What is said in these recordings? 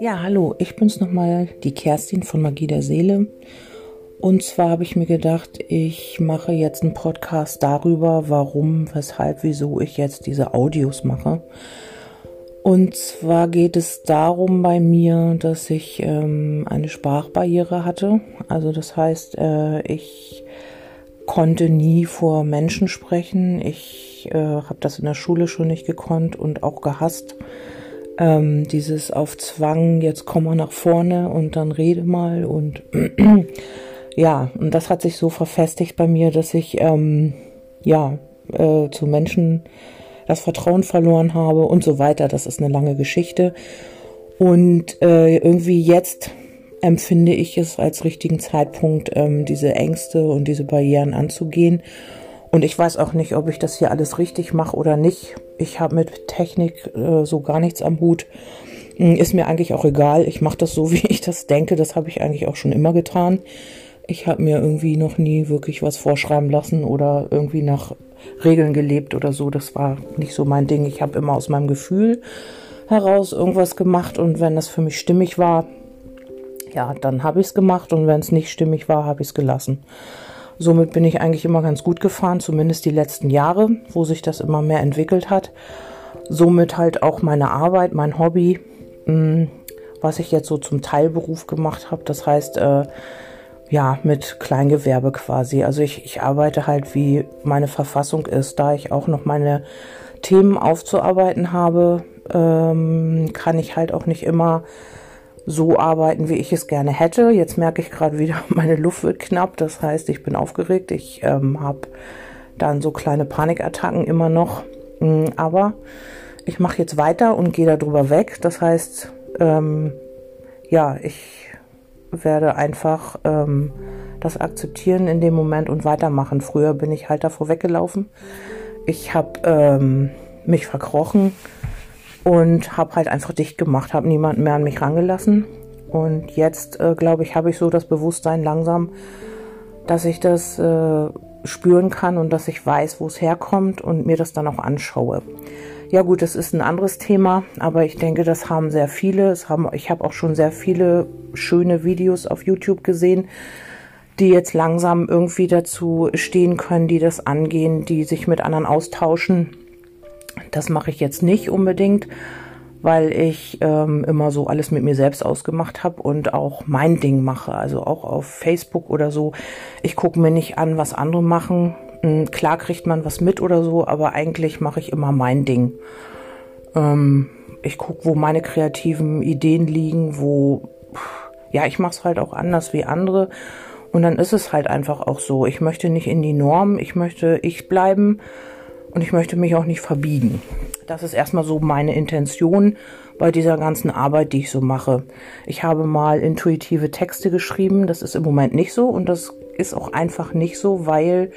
Ja, hallo, ich bin's nochmal, die Kerstin von Magie der Seele. Und zwar habe ich mir gedacht, ich mache jetzt einen Podcast darüber, warum, weshalb, wieso ich jetzt diese Audios mache. Und zwar geht es darum bei mir, dass ich ähm, eine Sprachbarriere hatte. Also das heißt, äh, ich konnte nie vor Menschen sprechen. Ich äh, habe das in der Schule schon nicht gekonnt und auch gehasst ähm, dieses auf Zwang, jetzt komm mal nach vorne und dann rede mal und ja, und das hat sich so verfestigt bei mir, dass ich ähm, ja äh, zu Menschen das Vertrauen verloren habe und so weiter. Das ist eine lange Geschichte. Und äh, irgendwie jetzt empfinde ich es als richtigen Zeitpunkt, ähm, diese Ängste und diese Barrieren anzugehen und ich weiß auch nicht, ob ich das hier alles richtig mache oder nicht. Ich habe mit Technik äh, so gar nichts am Hut. Hm, ist mir eigentlich auch egal. Ich mache das so, wie ich das denke. Das habe ich eigentlich auch schon immer getan. Ich habe mir irgendwie noch nie wirklich was vorschreiben lassen oder irgendwie nach Regeln gelebt oder so. Das war nicht so mein Ding. Ich habe immer aus meinem Gefühl heraus irgendwas gemacht und wenn das für mich stimmig war, ja, dann habe ich es gemacht und wenn es nicht stimmig war, habe ich es gelassen. Somit bin ich eigentlich immer ganz gut gefahren, zumindest die letzten Jahre, wo sich das immer mehr entwickelt hat. Somit halt auch meine Arbeit, mein Hobby, mm, was ich jetzt so zum Teilberuf gemacht habe. Das heißt, äh, ja, mit Kleingewerbe quasi. Also ich, ich arbeite halt, wie meine Verfassung ist, da ich auch noch meine Themen aufzuarbeiten habe, ähm, kann ich halt auch nicht immer so arbeiten, wie ich es gerne hätte. Jetzt merke ich gerade wieder, meine Luft wird knapp. Das heißt, ich bin aufgeregt. Ich ähm, habe dann so kleine Panikattacken immer noch. Mm, aber ich mache jetzt weiter und gehe darüber weg. Das heißt, ähm, ja, ich werde einfach ähm, das akzeptieren in dem Moment und weitermachen. Früher bin ich halt davor weggelaufen. Ich habe ähm, mich verkrochen und habe halt einfach dicht gemacht, habe niemanden mehr an mich rangelassen. Und jetzt, äh, glaube ich, habe ich so das Bewusstsein langsam, dass ich das äh, spüren kann und dass ich weiß, wo es herkommt und mir das dann auch anschaue. Ja gut, das ist ein anderes Thema, aber ich denke, das haben sehr viele. Es haben, ich habe auch schon sehr viele schöne Videos auf YouTube gesehen, die jetzt langsam irgendwie dazu stehen können, die das angehen, die sich mit anderen austauschen das mache ich jetzt nicht unbedingt, weil ich ähm, immer so alles mit mir selbst ausgemacht habe und auch mein Ding mache. Also auch auf Facebook oder so. Ich gucke mir nicht an, was andere machen. Hm, klar kriegt man was mit oder so, aber eigentlich mache ich immer mein Ding. Ähm, ich gucke, wo meine kreativen Ideen liegen, wo, ja, ich mache es halt auch anders wie andere. Und dann ist es halt einfach auch so. Ich möchte nicht in die Norm, ich möchte ich bleiben und ich möchte mich auch nicht verbiegen. Das ist erstmal so meine Intention bei dieser ganzen Arbeit, die ich so mache. Ich habe mal intuitive Texte geschrieben, das ist im Moment nicht so und das ist auch einfach nicht so, weil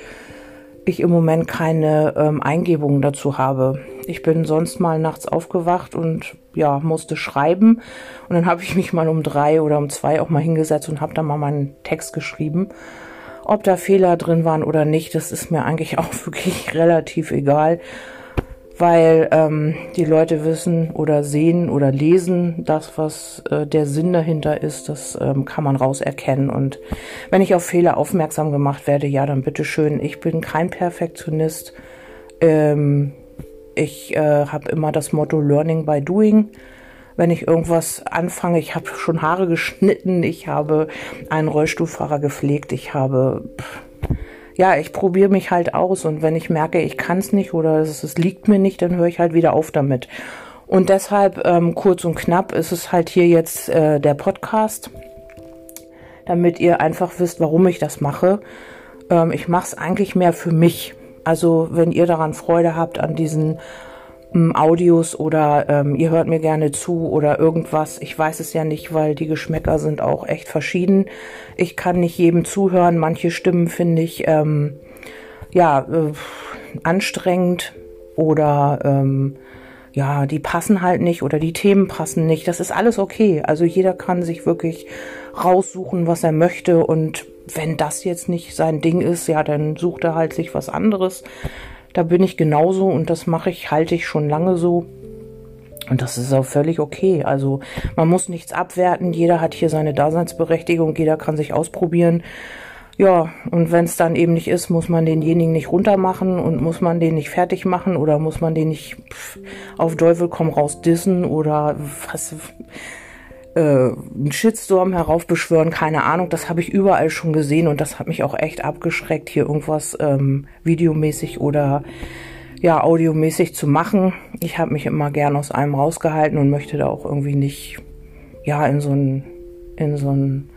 ich im Moment keine ähm, Eingebungen dazu habe. Ich bin sonst mal nachts aufgewacht und ja, musste schreiben. Und dann habe ich mich mal um drei oder um zwei auch mal hingesetzt und habe dann mal meinen Text geschrieben. Ob da Fehler drin waren oder nicht, das ist mir eigentlich auch wirklich relativ egal, weil ähm, die Leute wissen oder sehen oder lesen das, was äh, der Sinn dahinter ist, das ähm, kann man rauserkennen. Und wenn ich auf Fehler aufmerksam gemacht werde, ja, dann bitteschön. Ich bin kein Perfektionist. Ähm, ich äh, habe immer das Motto Learning by Doing wenn ich irgendwas anfange. Ich habe schon Haare geschnitten, ich habe einen Rollstuhlfahrer gepflegt, ich habe ja, ich probiere mich halt aus und wenn ich merke, ich kann es nicht oder es, es, liegt mir nicht, dann höre ich halt wieder auf damit. Und deshalb ähm, kurz und knapp ist es halt hier jetzt äh, der Podcast, damit ihr einfach wisst, warum ich das mache. Ähm, ich mache es eigentlich mehr für mich. Also wenn ihr daran Freude habt an diesen Audios oder ähm, ihr hört mir gerne zu oder irgendwas. Ich weiß es ja nicht, weil die Geschmäcker sind auch echt verschieden. Ich kann nicht jedem zuhören. Manche Stimmen finde ich ähm, ja äh, anstrengend oder ähm, ja, die passen halt nicht oder die Themen passen nicht. Das ist alles okay. Also jeder kann sich wirklich raussuchen, was er möchte und wenn das jetzt nicht sein Ding ist, ja, dann sucht er halt sich was anderes Da bin ich genauso und das mache ich, halte ich schon lange so. Und das ist auch völlig okay. Also man muss nichts abwerten. Jeder hat hier seine Daseinsberechtigung. Jeder kann sich ausprobieren. Ja, und wenn es dann eben nicht ist, muss man denjenigen nicht runtermachen und muss man den nicht fertig machen oder muss man den nicht pff, auf Teufel komm raus dissen oder was äh, einen Shitstorm heraufbeschwören, keine Ahnung, das habe ich überall schon gesehen und das hat mich auch echt abgeschreckt, hier irgendwas ähm, videomäßig oder ja, audiomäßig zu machen. Ich habe mich immer gern aus einem rausgehalten und möchte da auch irgendwie nicht, ja, in so ein, in so ein,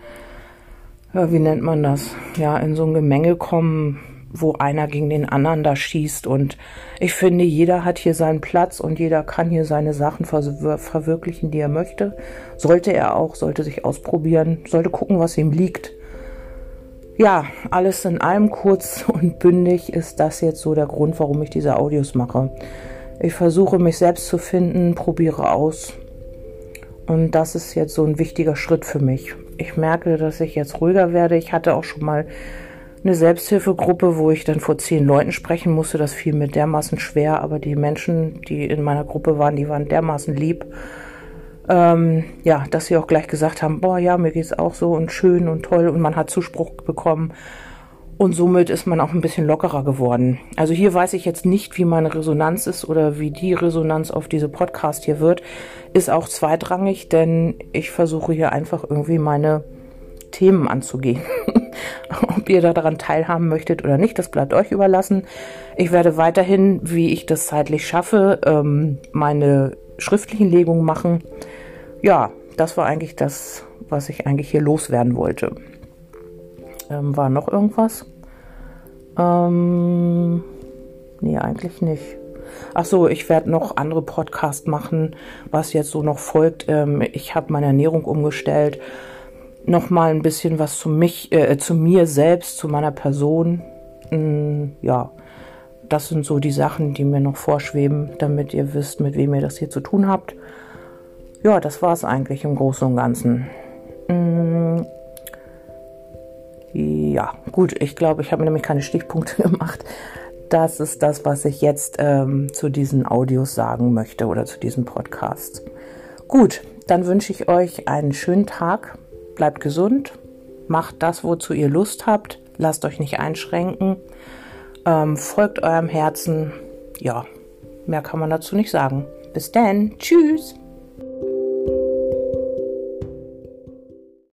ja, wie nennt man das? Ja, in so ein Gemenge kommen, wo einer gegen den anderen da schießt. Und ich finde, jeder hat hier seinen Platz und jeder kann hier seine Sachen ver verwirklichen, die er möchte. Sollte er auch, sollte sich ausprobieren, sollte gucken, was ihm liegt ja, alles in allem kurz und bündig ist das jetzt so der Grund, warum ich diese Audios mache. Ich versuche mich selbst zu finden, probiere aus. Und das ist jetzt so ein wichtiger Schritt für mich. Ich merke, dass ich jetzt ruhiger werde. Ich hatte auch schon mal eine Selbsthilfegruppe, wo ich dann vor zehn Leuten sprechen musste. Das fiel mir dermaßen schwer, aber die Menschen, die in meiner Gruppe waren, die waren dermaßen lieb ähm, ja, dass sie auch gleich gesagt haben, boah, ja, mir geht's auch so und schön und toll und man hat Zuspruch bekommen. Und somit ist man auch ein bisschen lockerer geworden. Also hier weiß ich jetzt nicht, wie meine Resonanz ist oder wie die Resonanz auf diese Podcast hier wird. Ist auch zweitrangig, denn ich versuche hier einfach irgendwie meine Themen anzugehen. Ob ihr daran teilhaben möchtet oder nicht, das bleibt euch überlassen. Ich werde weiterhin, wie ich das zeitlich schaffe, ähm, meine schriftlichen Legungen machen ja, das war eigentlich das, was ich eigentlich hier loswerden wollte. Ähm, war noch irgendwas? Ähm, nee, eigentlich nicht. Ach so, ich werde noch andere Podcasts machen, was jetzt so noch folgt. Ähm, ich habe meine Ernährung umgestellt. Noch mal ein bisschen was zu mich, äh, zu mir selbst, zu meiner Person. Ähm, ja, das sind so die Sachen, die mir noch vorschweben, damit ihr wisst, mit wem ihr das hier zu tun habt ja, das war es eigentlich im Großen und Ganzen. Mm, ja, gut, ich glaube, ich habe nämlich keine Stichpunkte gemacht. Das ist das, was ich jetzt ähm, zu diesen Audios sagen möchte oder zu diesem Podcast. Gut, dann wünsche ich euch einen schönen Tag. Bleibt gesund. Macht das, wozu ihr Lust habt. Lasst euch nicht einschränken. Ähm, folgt eurem Herzen. Ja, mehr kann man dazu nicht sagen. Bis dann. Tschüss.